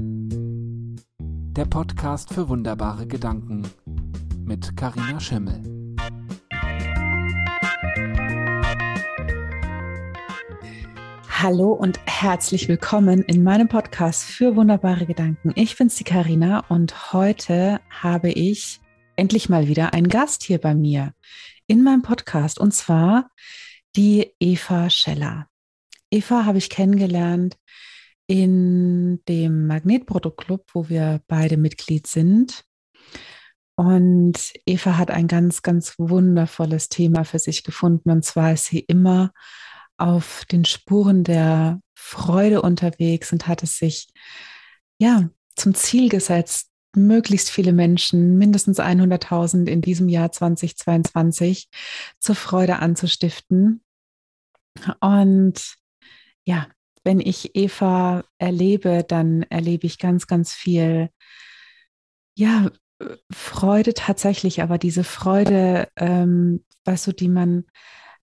Der Podcast für wunderbare Gedanken mit Karina Schimmel. Hallo und herzlich willkommen in meinem Podcast für wunderbare Gedanken. Ich bin's die Karina und heute habe ich endlich mal wieder einen Gast hier bei mir in meinem Podcast und zwar die Eva Scheller. Eva habe ich kennengelernt in dem Magnetproduktclub, wo wir beide Mitglied sind. Und Eva hat ein ganz, ganz wundervolles Thema für sich gefunden. Und zwar ist sie immer auf den Spuren der Freude unterwegs und hat es sich ja zum Ziel gesetzt, möglichst viele Menschen, mindestens 100.000 in diesem Jahr 2022 zur Freude anzustiften. Und ja, wenn ich Eva erlebe, dann erlebe ich ganz, ganz viel, ja, Freude tatsächlich, aber diese Freude, ähm, weißt du, die man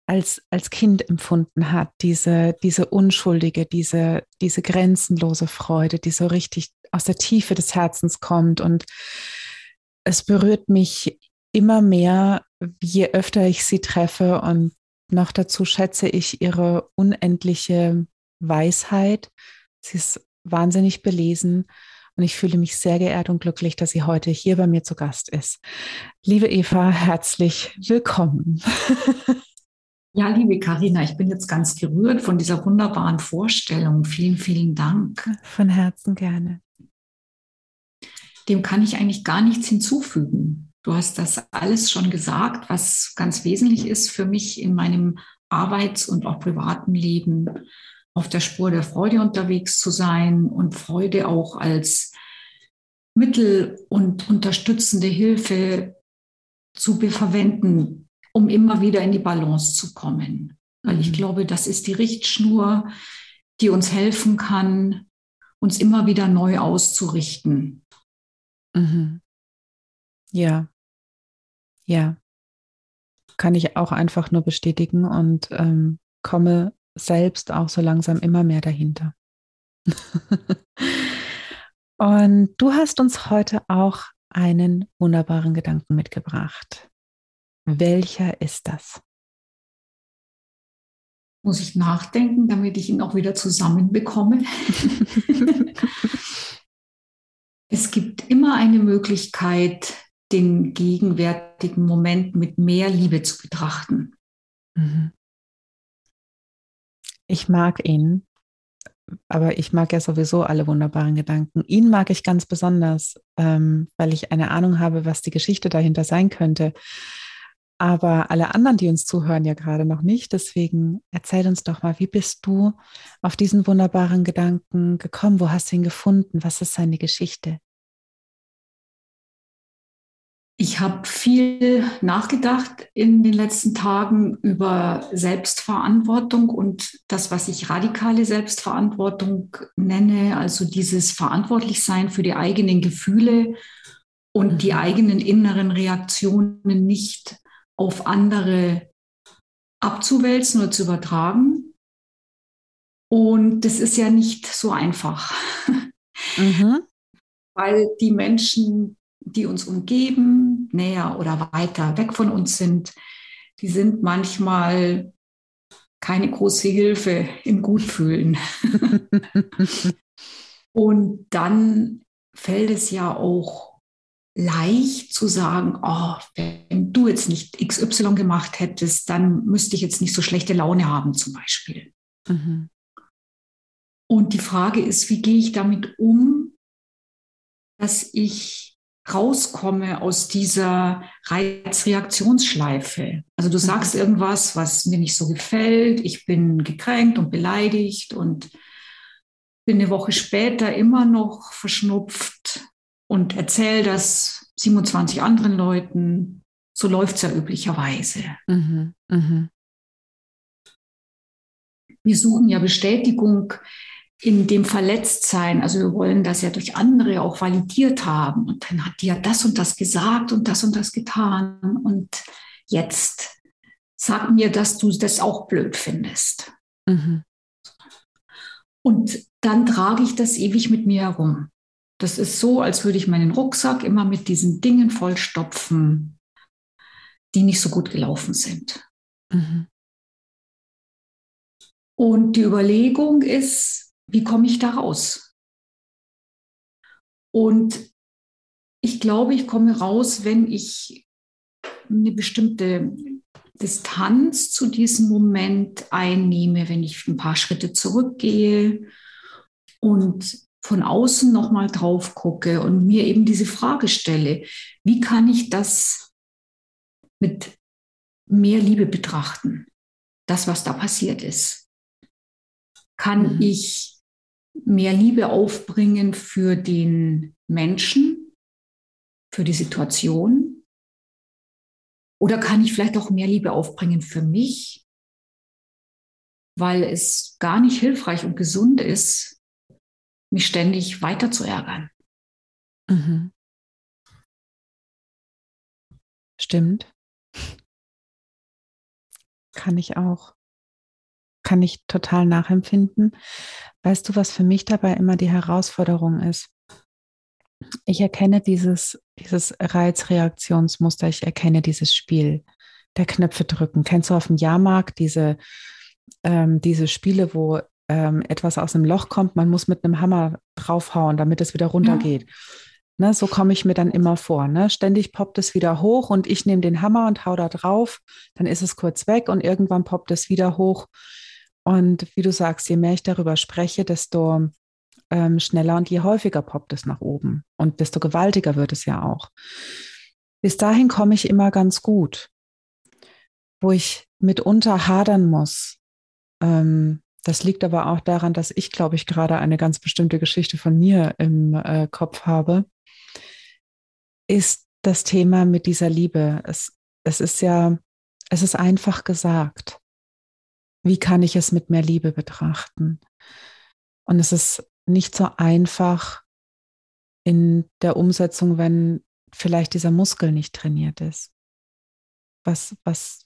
als, als Kind empfunden hat, diese, diese unschuldige, diese, diese grenzenlose Freude, die so richtig aus der Tiefe des Herzens kommt. Und es berührt mich immer mehr, je öfter ich sie treffe. Und noch dazu schätze ich ihre unendliche Weisheit. Sie ist wahnsinnig belesen und ich fühle mich sehr geehrt und glücklich, dass sie heute hier bei mir zu Gast ist. Liebe Eva, herzlich willkommen. Ja, liebe Karina, ich bin jetzt ganz gerührt von dieser wunderbaren Vorstellung. Vielen, vielen Dank. Von Herzen gerne. Dem kann ich eigentlich gar nichts hinzufügen. Du hast das alles schon gesagt, was ganz wesentlich ist für mich in meinem Arbeits- und auch privaten Leben auf der Spur der Freude unterwegs zu sein und Freude auch als Mittel und unterstützende Hilfe zu verwenden, um immer wieder in die Balance zu kommen. Weil ich mhm. glaube, das ist die Richtschnur, die uns helfen kann, uns immer wieder neu auszurichten. Mhm. Ja, ja, kann ich auch einfach nur bestätigen und ähm, komme selbst auch so langsam immer mehr dahinter. Und du hast uns heute auch einen wunderbaren Gedanken mitgebracht. Welcher ist das? Muss ich nachdenken, damit ich ihn auch wieder zusammenbekomme? es gibt immer eine Möglichkeit, den gegenwärtigen Moment mit mehr Liebe zu betrachten. Mhm ich mag ihn, aber ich mag ja sowieso alle wunderbaren Gedanken. Ihn mag ich ganz besonders, ähm, weil ich eine Ahnung habe, was die Geschichte dahinter sein könnte. Aber alle anderen, die uns zuhören, ja gerade noch nicht. Deswegen erzähl uns doch mal, wie bist du auf diesen wunderbaren Gedanken gekommen? Wo hast du ihn gefunden? Was ist seine Geschichte? Ich habe viel nachgedacht in den letzten Tagen über Selbstverantwortung und das, was ich radikale Selbstverantwortung nenne, also dieses Verantwortlichsein für die eigenen Gefühle und die mhm. eigenen inneren Reaktionen nicht auf andere abzuwälzen oder zu übertragen. Und das ist ja nicht so einfach, mhm. weil die Menschen die uns umgeben, näher oder weiter weg von uns sind, die sind manchmal keine große Hilfe im Gutfühlen. Und dann fällt es ja auch leicht zu sagen, oh, wenn du jetzt nicht XY gemacht hättest, dann müsste ich jetzt nicht so schlechte Laune haben zum Beispiel. Mhm. Und die Frage ist, wie gehe ich damit um, dass ich rauskomme aus dieser Reizreaktionsschleife. Also du sagst mhm. irgendwas, was mir nicht so gefällt, ich bin gekränkt und beleidigt und bin eine Woche später immer noch verschnupft und erzähle das 27 anderen Leuten. So läuft es ja üblicherweise. Mhm. Mhm. Wir suchen ja Bestätigung in dem Verletztsein, also wir wollen das ja durch andere auch validiert haben. Und dann hat die ja das und das gesagt und das und das getan. Und jetzt sag mir, dass du das auch blöd findest. Mhm. Und dann trage ich das ewig mit mir herum. Das ist so, als würde ich meinen Rucksack immer mit diesen Dingen vollstopfen, die nicht so gut gelaufen sind. Mhm. Und die Überlegung ist, wie komme ich da raus? Und ich glaube, ich komme raus, wenn ich eine bestimmte Distanz zu diesem Moment einnehme, wenn ich ein paar Schritte zurückgehe und von außen nochmal drauf gucke und mir eben diese Frage stelle, wie kann ich das mit mehr Liebe betrachten, das, was da passiert ist? Kann mhm. ich mehr Liebe aufbringen für den Menschen, für die Situation? Oder kann ich vielleicht auch mehr Liebe aufbringen für mich, weil es gar nicht hilfreich und gesund ist, mich ständig weiter zu ärgern? Mhm. Stimmt. Kann ich auch. Kann ich total nachempfinden. Weißt du, was für mich dabei immer die Herausforderung ist? Ich erkenne dieses, dieses Reizreaktionsmuster, ich erkenne dieses Spiel der Knöpfe drücken. Kennst du auf dem Jahrmarkt diese, ähm, diese Spiele, wo ähm, etwas aus einem Loch kommt, man muss mit einem Hammer draufhauen, damit es wieder runtergeht. Ja. Ne, so komme ich mir dann immer vor. Ne? Ständig poppt es wieder hoch und ich nehme den Hammer und hau da drauf, dann ist es kurz weg und irgendwann poppt es wieder hoch. Und wie du sagst, je mehr ich darüber spreche, desto ähm, schneller und je häufiger poppt es nach oben und desto gewaltiger wird es ja auch. Bis dahin komme ich immer ganz gut, wo ich mitunter hadern muss. Ähm, das liegt aber auch daran, dass ich, glaube ich, gerade eine ganz bestimmte Geschichte von mir im äh, Kopf habe, ist das Thema mit dieser Liebe. Es, es ist ja, es ist einfach gesagt. Wie kann ich es mit mehr Liebe betrachten? Und es ist nicht so einfach in der Umsetzung, wenn vielleicht dieser Muskel nicht trainiert ist. Was, was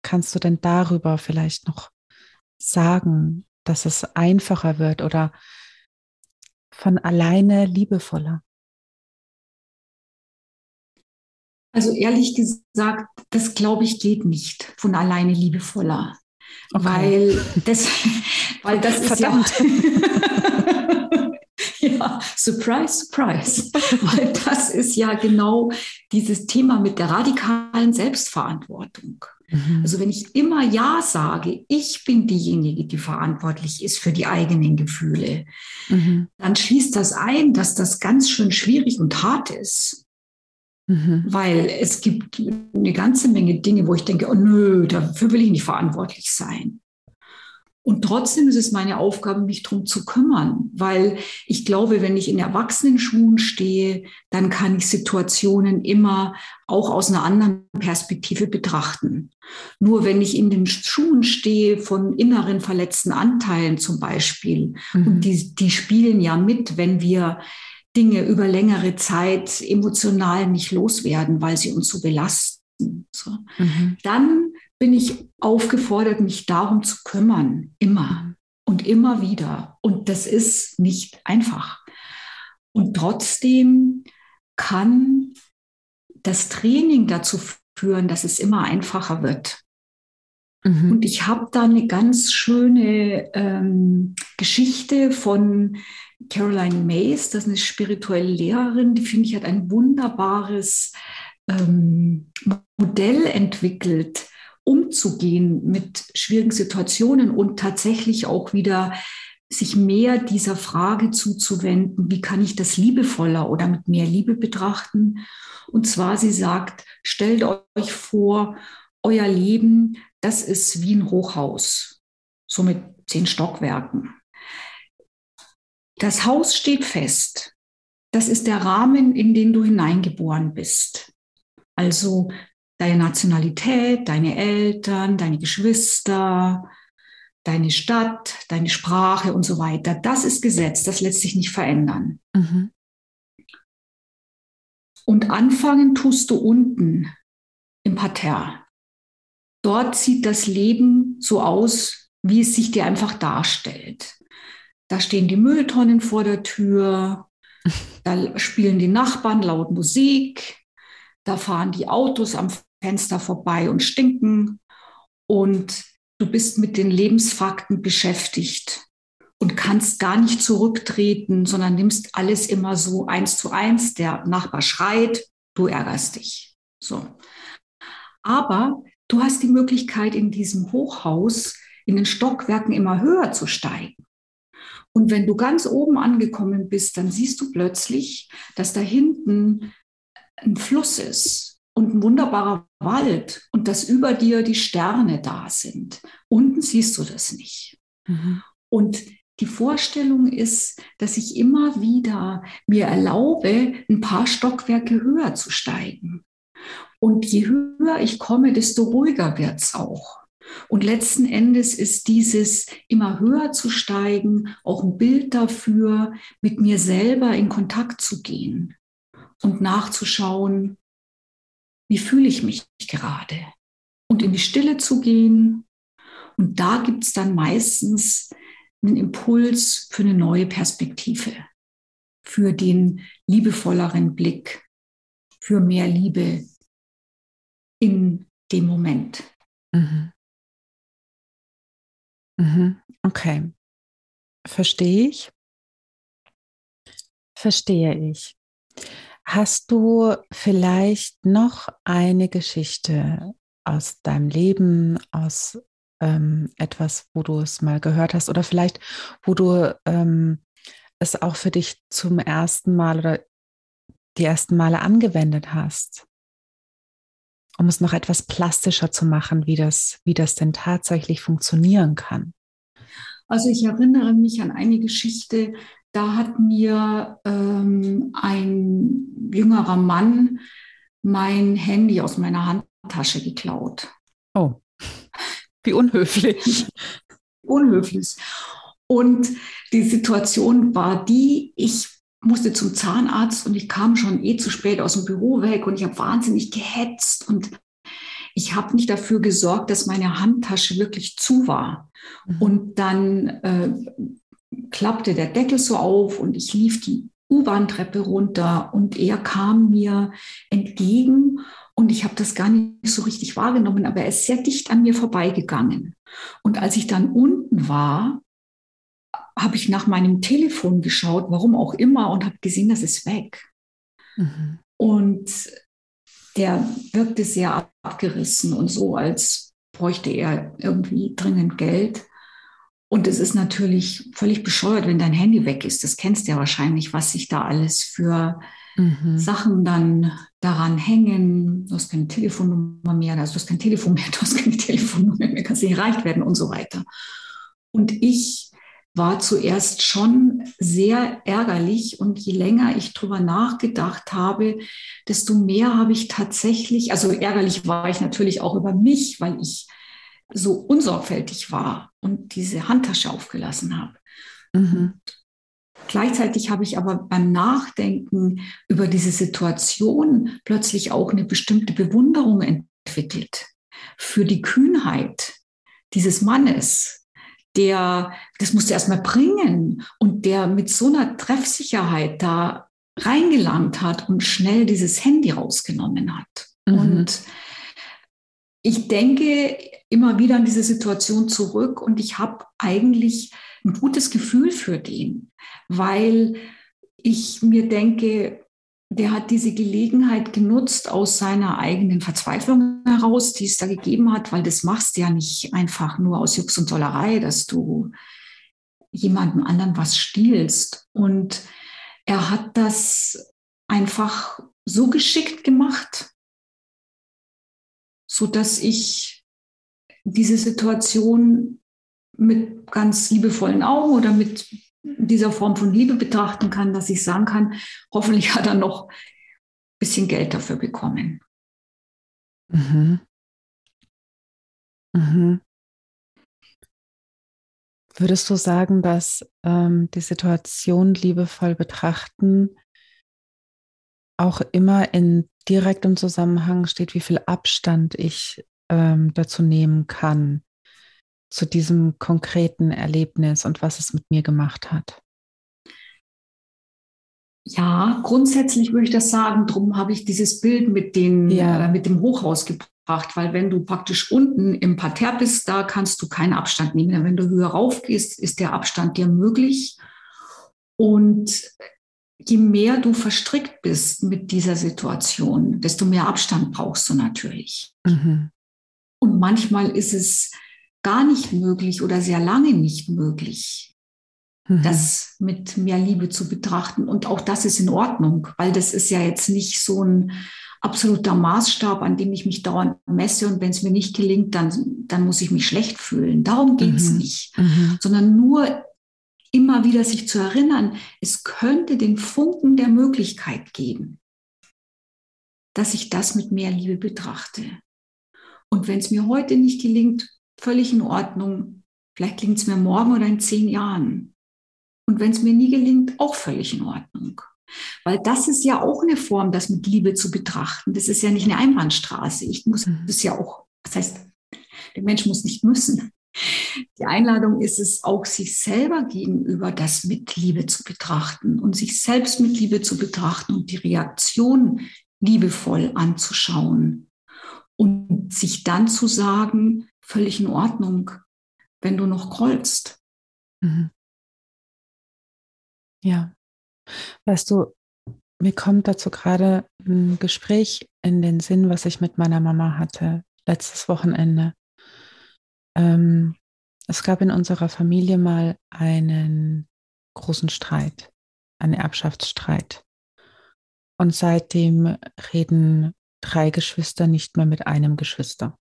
kannst du denn darüber vielleicht noch sagen, dass es einfacher wird oder von alleine liebevoller? Also ehrlich gesagt, das glaube ich geht nicht von alleine liebevoller. Okay. Weil das, weil das ist ja, ja, surprise, surprise. weil das ist ja genau dieses Thema mit der radikalen Selbstverantwortung. Mhm. Also wenn ich immer Ja sage, ich bin diejenige, die verantwortlich ist für die eigenen Gefühle, mhm. dann schließt das ein, dass das ganz schön schwierig und hart ist. Mhm. Weil es gibt eine ganze Menge Dinge, wo ich denke, oh nö, dafür will ich nicht verantwortlich sein. Und trotzdem ist es meine Aufgabe, mich darum zu kümmern, weil ich glaube, wenn ich in Erwachsenenschuhen stehe, dann kann ich Situationen immer auch aus einer anderen Perspektive betrachten. Nur wenn ich in den Schuhen stehe von inneren verletzten Anteilen zum Beispiel, mhm. und die, die spielen ja mit, wenn wir Dinge über längere Zeit emotional nicht loswerden, weil sie uns so belasten. So. Mhm. Dann bin ich aufgefordert, mich darum zu kümmern, immer und immer wieder. Und das ist nicht einfach. Und trotzdem kann das Training dazu führen, dass es immer einfacher wird. Mhm. Und ich habe da eine ganz schöne ähm, Geschichte von Caroline Mays, das ist eine spirituelle Lehrerin, die finde ich hat ein wunderbares ähm, Modell entwickelt, umzugehen mit schwierigen Situationen und tatsächlich auch wieder sich mehr dieser Frage zuzuwenden, wie kann ich das liebevoller oder mit mehr Liebe betrachten? Und zwar, sie sagt, stellt euch vor, euer Leben, das ist wie ein Hochhaus, so mit zehn Stockwerken. Das Haus steht fest. Das ist der Rahmen, in den du hineingeboren bist. Also deine Nationalität, deine Eltern, deine Geschwister, deine Stadt, deine Sprache und so weiter. Das ist Gesetz, das lässt sich nicht verändern. Mhm. Und anfangen tust du unten im Parterre. Dort sieht das Leben so aus, wie es sich dir einfach darstellt. Da stehen die Mülltonnen vor der Tür, Da spielen die Nachbarn laut Musik, da fahren die Autos am Fenster vorbei und stinken und du bist mit den Lebensfakten beschäftigt und kannst gar nicht zurücktreten, sondern nimmst alles immer so eins zu eins. Der Nachbar schreit, du ärgerst dich. So. Aber du hast die Möglichkeit, in diesem Hochhaus, in den Stockwerken immer höher zu steigen. Und wenn du ganz oben angekommen bist, dann siehst du plötzlich, dass da hinten ein Fluss ist und ein wunderbarer Wald und dass über dir die Sterne da sind. Unten siehst du das nicht. Mhm. Und die Vorstellung ist, dass ich immer wieder mir erlaube, ein paar Stockwerke höher zu steigen. Und je höher ich komme, desto ruhiger wird es auch. Und letzten Endes ist dieses immer höher zu steigen auch ein Bild dafür, mit mir selber in Kontakt zu gehen und nachzuschauen, wie fühle ich mich gerade und in die Stille zu gehen. Und da gibt es dann meistens einen Impuls für eine neue Perspektive, für den liebevolleren Blick, für mehr Liebe in dem Moment. Mhm. Mhm. Okay. Verstehe ich? Verstehe ich. Hast du vielleicht noch eine Geschichte aus deinem Leben, aus ähm, etwas, wo du es mal gehört hast oder vielleicht, wo du ähm, es auch für dich zum ersten Mal oder die ersten Male angewendet hast, um es noch etwas plastischer zu machen, wie das, wie das denn tatsächlich funktionieren kann? Also ich erinnere mich an eine Geschichte, da hat mir ähm, ein jüngerer Mann mein Handy aus meiner Handtasche geklaut. Oh. Wie unhöflich. unhöflich. Und die Situation war die, ich musste zum Zahnarzt und ich kam schon eh zu spät aus dem Büro weg und ich habe wahnsinnig gehetzt und ich habe nicht dafür gesorgt, dass meine Handtasche wirklich zu war. Mhm. Und dann äh, klappte der Deckel so auf und ich lief die U-Bahn-Treppe runter und er kam mir entgegen und ich habe das gar nicht so richtig wahrgenommen, aber er ist sehr dicht an mir vorbeigegangen. Und als ich dann unten war, habe ich nach meinem Telefon geschaut, warum auch immer, und habe gesehen, das ist weg. Mhm. Und der wirkte sehr abgerissen und so, als bräuchte er irgendwie dringend Geld. Und es ist natürlich völlig bescheuert, wenn dein Handy weg ist. Das kennst du ja wahrscheinlich, was sich da alles für mhm. Sachen dann daran hängen. Du hast keine Telefonnummer mehr, also du hast kein Telefon mehr, du hast keine Telefonnummer mehr, kannst nicht erreicht werden und so weiter. Und ich war zuerst schon sehr ärgerlich und je länger ich drüber nachgedacht habe, desto mehr habe ich tatsächlich, also ärgerlich war ich natürlich auch über mich, weil ich so unsorgfältig war und diese Handtasche aufgelassen habe. Mhm. Gleichzeitig habe ich aber beim Nachdenken über diese Situation plötzlich auch eine bestimmte Bewunderung entwickelt für die Kühnheit dieses Mannes, der, das musste erstmal bringen und der mit so einer Treffsicherheit da reingelangt hat und schnell dieses Handy rausgenommen hat. Mhm. Und ich denke immer wieder an diese Situation zurück und ich habe eigentlich ein gutes Gefühl für den, weil ich mir denke, der hat diese Gelegenheit genutzt aus seiner eigenen Verzweiflung heraus, die es da gegeben hat, weil das machst du ja nicht einfach nur aus Jux und Tollerei, dass du jemandem anderen was stiehlst. Und er hat das einfach so geschickt gemacht, so dass ich diese Situation mit ganz liebevollen Augen oder mit dieser Form von Liebe betrachten kann, dass ich sagen kann, hoffentlich hat er noch ein bisschen Geld dafür bekommen. Mhm. Mhm. Würdest du sagen, dass ähm, die Situation liebevoll betrachten auch immer in direktem Zusammenhang steht, wie viel Abstand ich ähm, dazu nehmen kann? Zu diesem konkreten Erlebnis und was es mit mir gemacht hat? Ja, grundsätzlich würde ich das sagen. Darum habe ich dieses Bild mit, den, ja. äh, mit dem Hochhaus gebracht, weil wenn du praktisch unten im Parterre bist, da kannst du keinen Abstand nehmen. Wenn du höher raufgehst, ist der Abstand dir möglich. Und je mehr du verstrickt bist mit dieser Situation, desto mehr Abstand brauchst du natürlich. Mhm. Und manchmal ist es gar nicht möglich oder sehr lange nicht möglich, mhm. das mit mehr Liebe zu betrachten. Und auch das ist in Ordnung, weil das ist ja jetzt nicht so ein absoluter Maßstab, an dem ich mich dauernd messe. Und wenn es mir nicht gelingt, dann, dann muss ich mich schlecht fühlen. Darum geht es mhm. nicht, mhm. sondern nur immer wieder sich zu erinnern, es könnte den Funken der Möglichkeit geben, dass ich das mit mehr Liebe betrachte. Und wenn es mir heute nicht gelingt, völlig in Ordnung. Vielleicht gelingt es mir morgen oder in zehn Jahren. Und wenn es mir nie gelingt, auch völlig in Ordnung. Weil das ist ja auch eine Form, das mit Liebe zu betrachten. Das ist ja nicht eine Einbahnstraße. Ich muss mhm. das ja auch, das heißt, der Mensch muss nicht müssen. Die Einladung ist es auch, sich selber gegenüber das mit Liebe zu betrachten und sich selbst mit Liebe zu betrachten und die Reaktion liebevoll anzuschauen und sich dann zu sagen, völlig in Ordnung, wenn du noch grollst. Mhm. Ja. Weißt du, mir kommt dazu gerade ein Gespräch in den Sinn, was ich mit meiner Mama hatte, letztes Wochenende. Ähm, es gab in unserer Familie mal einen großen Streit, einen Erbschaftsstreit. Und seitdem reden drei Geschwister nicht mehr mit einem Geschwister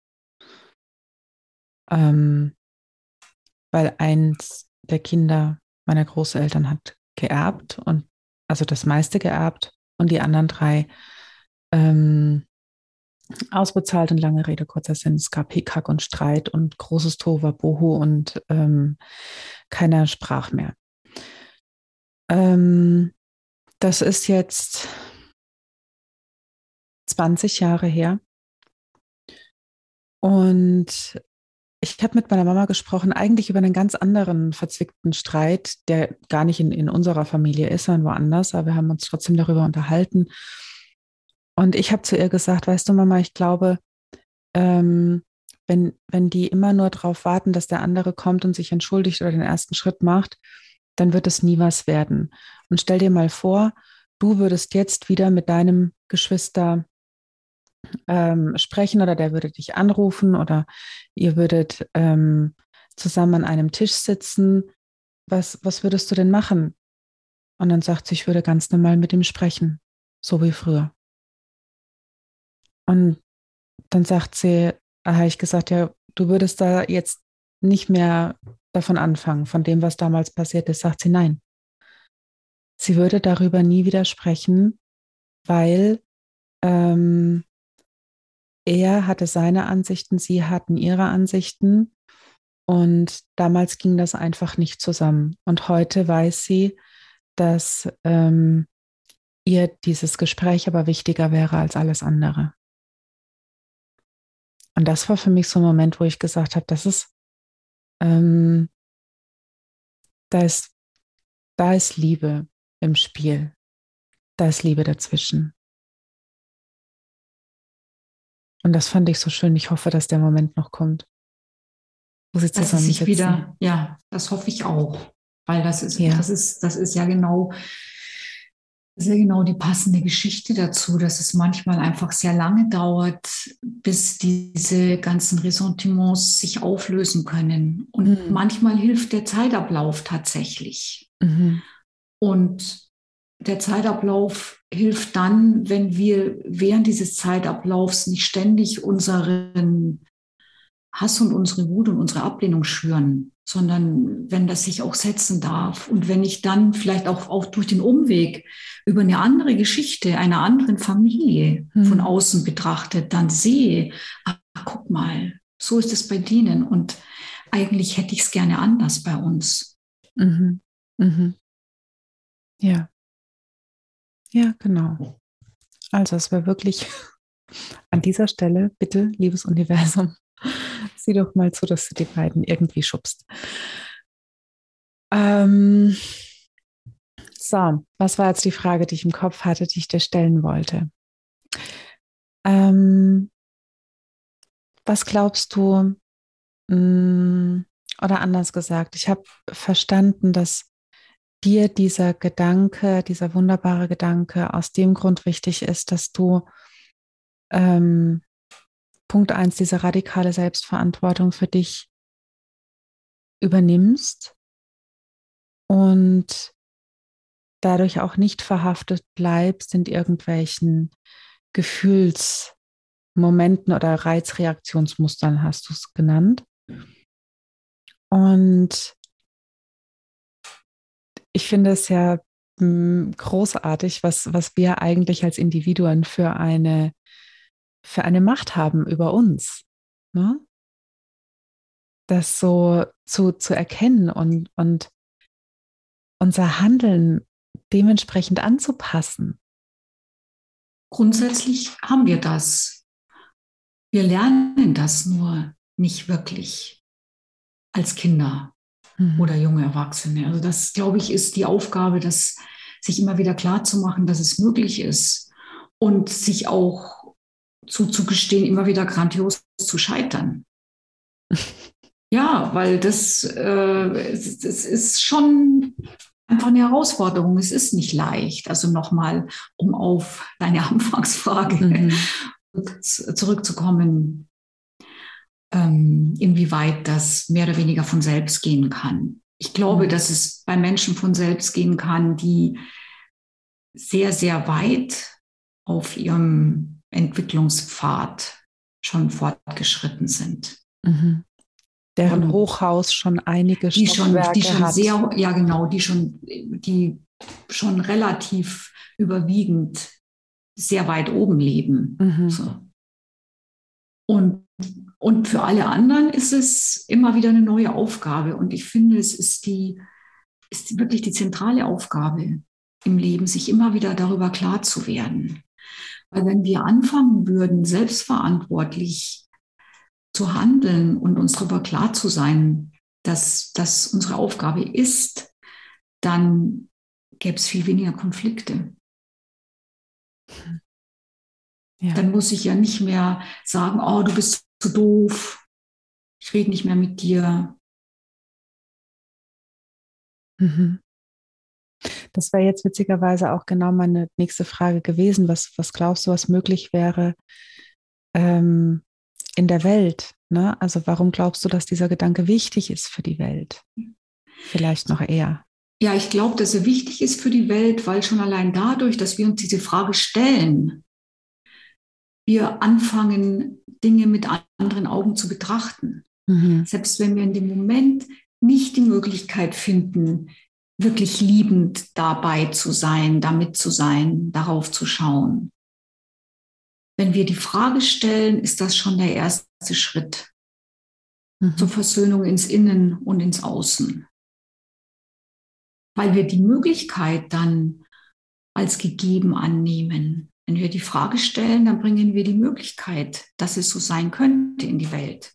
ähm, weil eins der Kinder meiner Großeltern hat geerbt und also das meiste geerbt und die anderen drei ähm, ausbezahlt und lange Rede, kurzer Sinn, es gab Hickhack und Streit und großes Bohu und ähm, keiner sprach mehr. Ähm, das ist jetzt 20 Jahre her. Und ich habe mit meiner Mama gesprochen, eigentlich über einen ganz anderen verzwickten Streit, der gar nicht in, in unserer Familie ist, sondern woanders, aber wir haben uns trotzdem darüber unterhalten. Und ich habe zu ihr gesagt, weißt du, Mama, ich glaube, ähm, wenn, wenn die immer nur darauf warten, dass der andere kommt und sich entschuldigt oder den ersten Schritt macht, dann wird es nie was werden. Und stell dir mal vor, du würdest jetzt wieder mit deinem Geschwister ähm, sprechen oder der würde dich anrufen oder ihr würdet ähm, zusammen an einem Tisch sitzen. Was, was würdest du denn machen? Und dann sagt sie, ich würde ganz normal mit ihm sprechen, so wie früher. Und dann sagt sie, habe ich gesagt, ja, du würdest da jetzt nicht mehr davon anfangen, von dem, was damals passiert ist. Sagt sie, nein. Sie würde darüber nie wieder sprechen, weil ähm, er hatte seine Ansichten, sie hatten ihre Ansichten. Und damals ging das einfach nicht zusammen. Und heute weiß sie, dass ähm, ihr dieses Gespräch aber wichtiger wäre als alles andere. Und das war für mich so ein Moment, wo ich gesagt habe, das ist, ähm, da ist, da ist Liebe im Spiel. Da ist Liebe dazwischen. Und das fand ich so schön. Ich hoffe, dass der Moment noch kommt. Wo sie dass sich wieder, ja, das hoffe ich auch. Weil das ist, ja. das ist, das ist ja genau, ja genau die passende Geschichte dazu, dass es manchmal einfach sehr lange dauert, bis diese ganzen Ressentiments sich auflösen können. Und mhm. manchmal hilft der Zeitablauf tatsächlich. Mhm. Und der Zeitablauf hilft dann, wenn wir während dieses Zeitablaufs nicht ständig unseren Hass und unsere Wut und unsere Ablehnung schüren, sondern wenn das sich auch setzen darf und wenn ich dann vielleicht auch, auch durch den Umweg über eine andere Geschichte einer anderen Familie hm. von außen betrachtet, dann sehe, ach, guck mal, so ist es bei denen und eigentlich hätte ich es gerne anders bei uns. Mhm. Mhm. Ja. Ja, genau. Also es wäre wirklich an dieser Stelle, bitte, liebes Universum, sieh doch mal zu, dass du die beiden irgendwie schubst. Ähm, So, was war jetzt die Frage, die ich im Kopf hatte, die ich dir stellen wollte? Ähm, was glaubst du, mh, mm, oder anders gesagt, ich habe verstanden, dass dir dieser Gedanke, dieser wunderbare Gedanke aus dem Grund wichtig ist, dass du ähm, Punkt eins diese radikale Selbstverantwortung für dich übernimmst und dadurch auch nicht verhaftet bleibst in irgendwelchen Gefühlsmomenten oder Reizreaktionsmustern, hast du es genannt. Und ich finde es ja hm, großartig, was, was wir eigentlich als Individuen für eine, für eine Macht haben über uns. Ne? Das so zu, zu erkennen und, und unser Handeln dementsprechend anzupassen. Grundsätzlich haben wir das. Wir lernen das nur nicht wirklich als Kinder mhm. oder junge Erwachsene. Also das, glaube ich, ist die Aufgabe, das sich immer wieder klar zu machen, dass es möglich ist und sich auch zuzugestehen, immer wieder grandios zu scheitern. ja, weil das, äh, das ist schon einfach eine Herausforderung. Es ist nicht leicht. Also nochmal, um auf deine Anfangsfrage mhm. zurückzukommen, ähm, inwieweit das mehr oder weniger von selbst gehen kann. Ich glaube, mhm. dass es bei Menschen von selbst gehen kann, die sehr, sehr weit auf ihrem Entwicklungspfad schon fortgeschritten sind. Mhm. Deren Und Hochhaus schon einige die schon, die schon hat. sehr, ja genau, die schon, die schon relativ überwiegend sehr weit oben leben. Mhm. So. Und und für alle anderen ist es immer wieder eine neue Aufgabe. Und ich finde, es ist, die, ist wirklich die zentrale Aufgabe im Leben, sich immer wieder darüber klar zu werden. Weil wenn wir anfangen würden, selbstverantwortlich zu handeln und uns darüber klar zu sein, dass das unsere Aufgabe ist, dann gäbe es viel weniger Konflikte. Ja. Dann muss ich ja nicht mehr sagen, oh, du bist zu doof, ich rede nicht mehr mit dir. Mhm. Das wäre jetzt witzigerweise auch genau meine nächste Frage gewesen. Was, was glaubst du, was möglich wäre ähm, in der Welt? Ne? Also warum glaubst du, dass dieser Gedanke wichtig ist für die Welt? Vielleicht noch eher. Ja, ich glaube, dass er wichtig ist für die Welt, weil schon allein dadurch, dass wir uns diese Frage stellen, wir anfangen, Dinge mit anderen Augen zu betrachten. Mhm. Selbst wenn wir in dem Moment nicht die Möglichkeit finden, wirklich liebend dabei zu sein, damit zu sein, darauf zu schauen. Wenn wir die Frage stellen, ist das schon der erste Schritt mhm. zur Versöhnung ins Innen und ins Außen. Weil wir die Möglichkeit dann als gegeben annehmen. Wenn wir die Frage stellen, dann bringen wir die Möglichkeit, dass es so sein könnte in die Welt.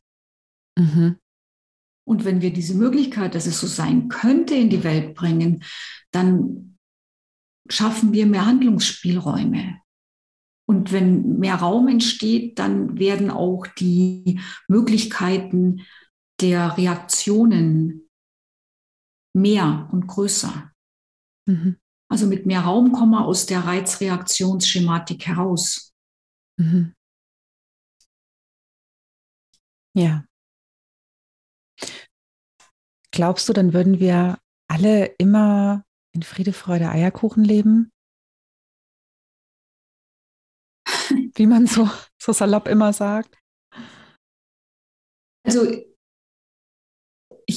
Mhm. Und wenn wir diese Möglichkeit, dass es so sein könnte, in die Welt bringen, dann schaffen wir mehr Handlungsspielräume. Und wenn mehr Raum entsteht, dann werden auch die Möglichkeiten der Reaktionen mehr und größer. Mhm. Also mit mehr Raum kommen wir aus der Reizreaktionsschematik heraus. Mhm. Ja. Glaubst du, dann würden wir alle immer in Friede, Freude, Eierkuchen leben? Wie man so, so salopp immer sagt. Also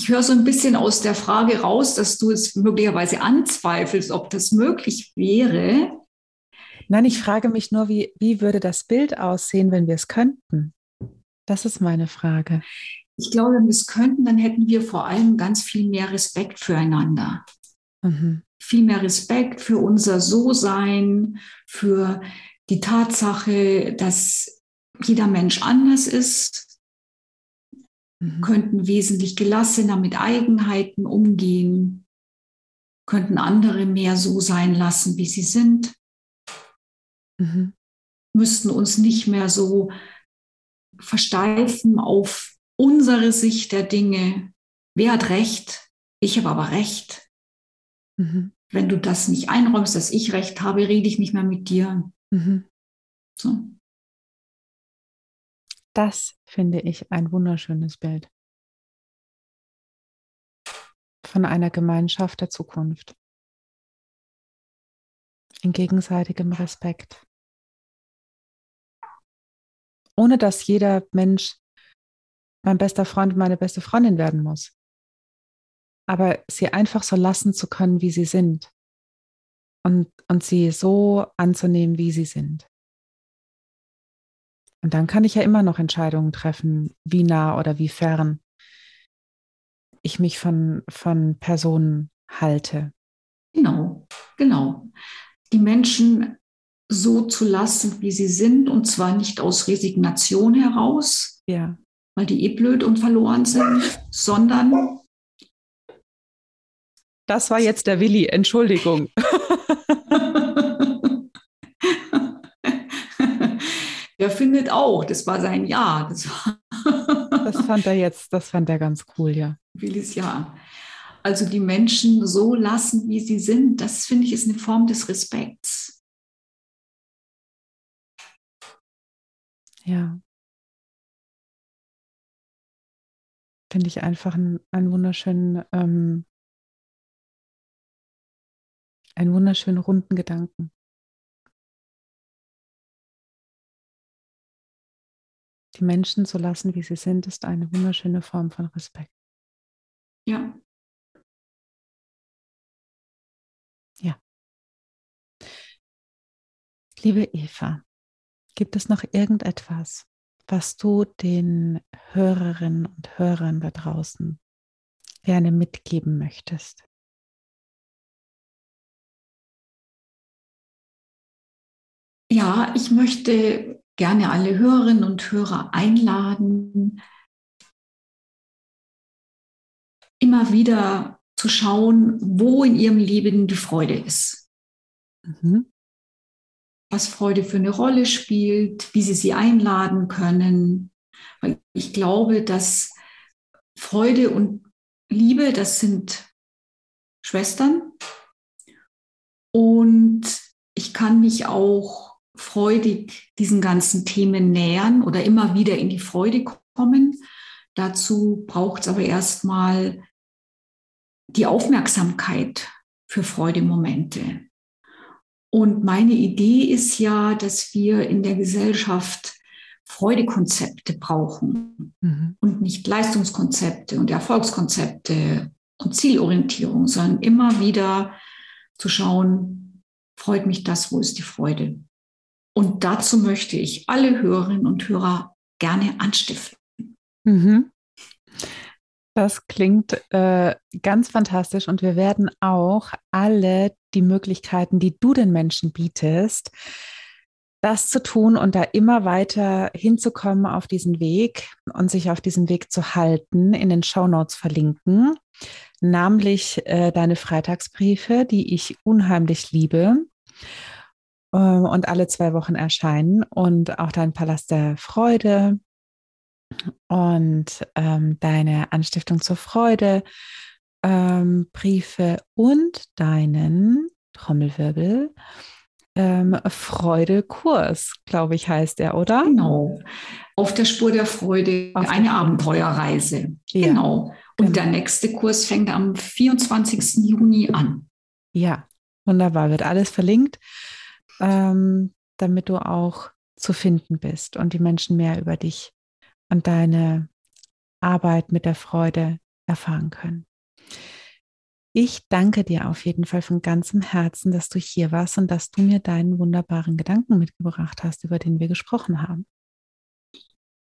ich höre so ein bisschen aus der Frage raus, dass du es möglicherweise anzweifelst, ob das möglich wäre. Nein, ich frage mich nur, wie, wie würde das Bild aussehen, wenn wir es könnten? Das ist meine Frage. Ich glaube, wenn wir es könnten, dann hätten wir vor allem ganz viel mehr Respekt füreinander. Mhm. Viel mehr Respekt für unser So-Sein, für die Tatsache, dass jeder Mensch anders ist, mhm. könnten wesentlich gelassener mit Eigenheiten umgehen. könnten andere mehr so sein lassen, wie sie sind. Mhm. Müssten uns nicht mehr so versteifen auf unsere Sicht der Dinge. Wer hat recht? Ich habe aber recht. Mhm. Wenn du das nicht einräumst, dass ich recht habe, rede ich nicht mehr mit dir. Mhm. So. Das finde ich ein wunderschönes Bild von einer Gemeinschaft der Zukunft. In gegenseitigem Respekt. Ohne dass jeder Mensch mein bester Freund und meine beste Freundin werden muss. Aber sie einfach so lassen zu können, wie sie sind. Und, und sie so anzunehmen, wie sie sind. Und dann kann ich ja immer noch Entscheidungen treffen, wie nah oder wie fern ich mich von, von Personen halte. Genau, genau. Die Menschen so zu lassen, wie sie sind, und zwar nicht aus Resignation heraus, ja. weil die eh blöd und verloren sind, sondern. Das war jetzt der Willi, Entschuldigung. der findet auch, das war sein Ja. Das, das fand er jetzt, das fand er ganz cool, ja. Willis Ja. Also die Menschen so lassen, wie sie sind, das finde ich ist eine Form des Respekts. Ja. Finde ich einfach einen, einen wunderschönen, ähm, einen wunderschönen runden Gedanken. Die Menschen so lassen, wie sie sind, ist eine wunderschöne Form von Respekt. Ja. Ja. Liebe Eva, gibt es noch irgendetwas, was du den Hörerinnen und Hörern da draußen gerne mitgeben möchtest? Ja, ich möchte gerne alle Hörerinnen und Hörer einladen, immer wieder zu schauen, wo in ihrem Leben die Freude ist. Mhm. Was Freude für eine Rolle spielt, wie sie sie einladen können. Weil ich glaube, dass Freude und Liebe, das sind Schwestern. Und ich kann mich auch freudig diesen ganzen Themen nähern oder immer wieder in die Freude kommen. Dazu braucht es aber erstmal die Aufmerksamkeit für Freudemomente. Und meine Idee ist ja, dass wir in der Gesellschaft Freudekonzepte brauchen mhm. und nicht Leistungskonzepte und Erfolgskonzepte und Zielorientierung, sondern immer wieder zu schauen, freut mich das, wo ist die Freude? Und dazu möchte ich alle Hörerinnen und Hörer gerne anstiften. Mhm. Das klingt äh, ganz fantastisch und wir werden auch alle die Möglichkeiten, die du den Menschen bietest, das zu tun und da immer weiter hinzukommen auf diesen Weg und sich auf diesem Weg zu halten, in den Show Notes verlinken, namentlich äh, deine Freitagsbriefe, die ich unheimlich liebe und alle zwei Wochen erscheinen und auch dein Palast der Freude und ähm, deine Anstiftung zur Freude, ähm, Briefe und deinen Trommelwirbel. Ähm, Freude-Kurs, glaube ich, heißt er, oder? Genau. Auf der Spur der Freude, Auf eine Abenteuerreise. Ja, genau. Und genau. der nächste Kurs fängt am 24. Juni an. Ja, wunderbar. Wird alles verlinkt, ähm, damit du auch zu finden bist und die Menschen mehr über dich und deine Arbeit mit der Freude erfahren können. Ich danke dir auf jeden Fall von ganzem Herzen, dass du hier warst und dass du mir deinen wunderbaren Gedanken mitgebracht hast, über den wir gesprochen haben.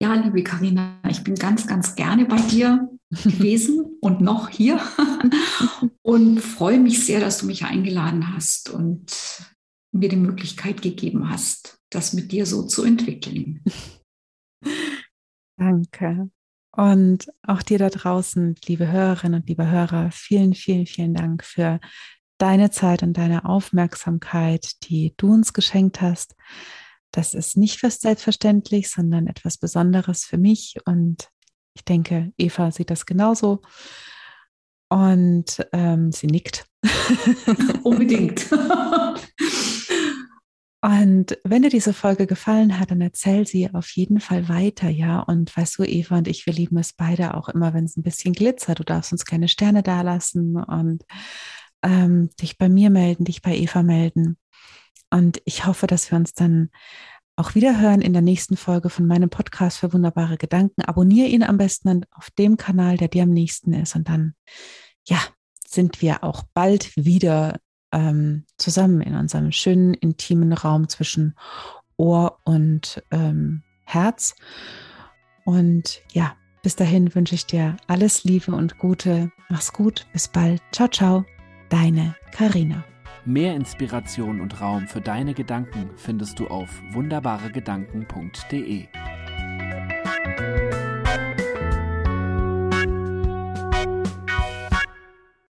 Ja, liebe Karina, ich bin ganz, ganz gerne bei dir gewesen und noch hier und freue mich sehr, dass du mich eingeladen hast und mir die Möglichkeit gegeben hast, das mit dir so zu entwickeln. Danke. Und auch dir da draußen, liebe Hörerinnen und liebe Hörer, vielen, vielen, vielen Dank für deine Zeit und deine Aufmerksamkeit, die du uns geschenkt hast. Das ist nicht fast selbstverständlich, sondern etwas Besonderes für mich. Und ich denke, Eva sieht das genauso. Und ähm, sie nickt. Unbedingt. Und wenn dir diese Folge gefallen hat, dann erzähl sie auf jeden Fall weiter, ja. Und weißt du, Eva und ich, wir lieben es beide auch immer, wenn es ein bisschen glitzert. Du darfst uns keine Sterne dalassen und ähm, dich bei mir melden, dich bei Eva melden. Und ich hoffe, dass wir uns dann auch wieder hören in der nächsten Folge von meinem Podcast für wunderbare Gedanken. Abonniere ihn am besten auf dem Kanal, der dir am nächsten ist. Und dann, ja, sind wir auch bald wieder ähm, zusammen in unserem schönen, intimen Raum zwischen Ohr und ähm, Herz. Und ja, bis dahin wünsche ich dir alles Liebe und Gute. Mach's gut. Bis bald. Ciao, ciao. Deine Karina. Mehr Inspiration und Raum für deine Gedanken findest du auf wunderbaregedanken.de.